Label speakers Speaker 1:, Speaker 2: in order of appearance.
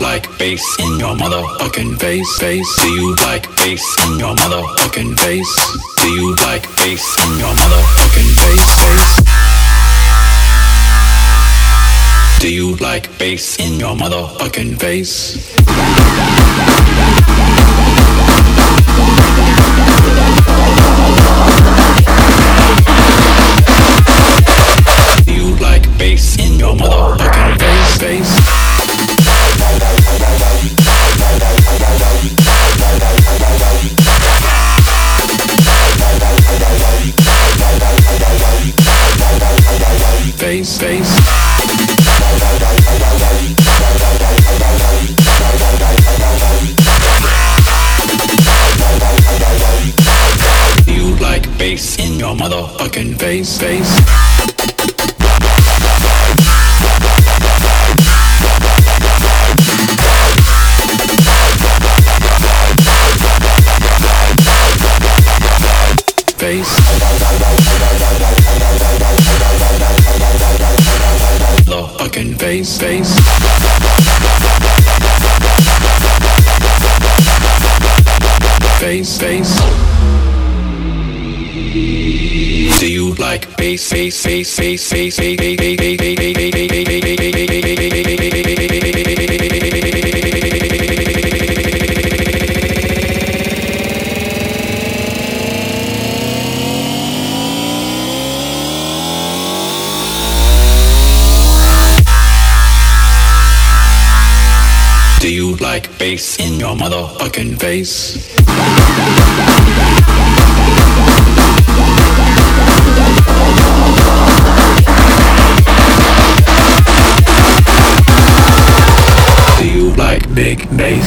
Speaker 1: Like bass in your motherfucking face? Face? Do you like bass in your motherfucking face? Do you like bass in your motherfucking face? Face? Do you like bass in your motherfucking face? Face, face. Bass in your motherfucking face? Face? Face? Face, face. Face, face. Do you like bass, face, face, face, face, face, face, face, face, face, face, face, Do you like bass in your motherfucking face? Do you like big bass? Face, face. Face. The fucking face, face. Face, you
Speaker 2: like bass in your motherfucking face. Do you like big bass?